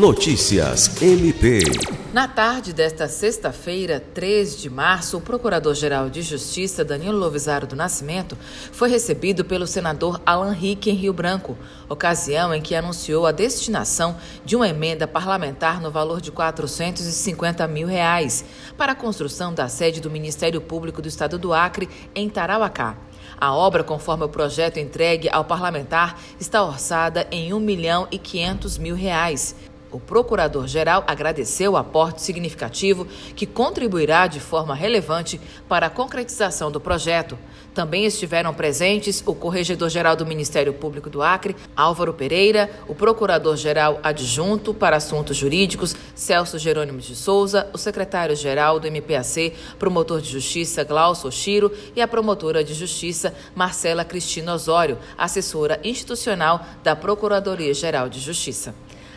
Notícias MP. Na tarde desta sexta-feira, 3 de março, o Procurador-Geral de Justiça, Danilo Lovisaro do Nascimento, foi recebido pelo senador Alan Rick em Rio Branco, ocasião em que anunciou a destinação de uma emenda parlamentar no valor de 450 mil reais para a construção da sede do Ministério Público do Estado do Acre, em Tarauacá. A obra, conforme o projeto entregue ao parlamentar, está orçada em 1 milhão e 500 mil reais. O procurador-geral agradeceu o aporte significativo que contribuirá de forma relevante para a concretização do projeto. Também estiveram presentes o corregedor-geral do Ministério Público do Acre, Álvaro Pereira, o procurador-geral adjunto para assuntos jurídicos, Celso Jerônimo de Souza, o secretário-geral do MPAC, promotor de justiça Glaucio Oshiro e a promotora de justiça Marcela Cristina Osório, assessora institucional da Procuradoria-Geral de Justiça.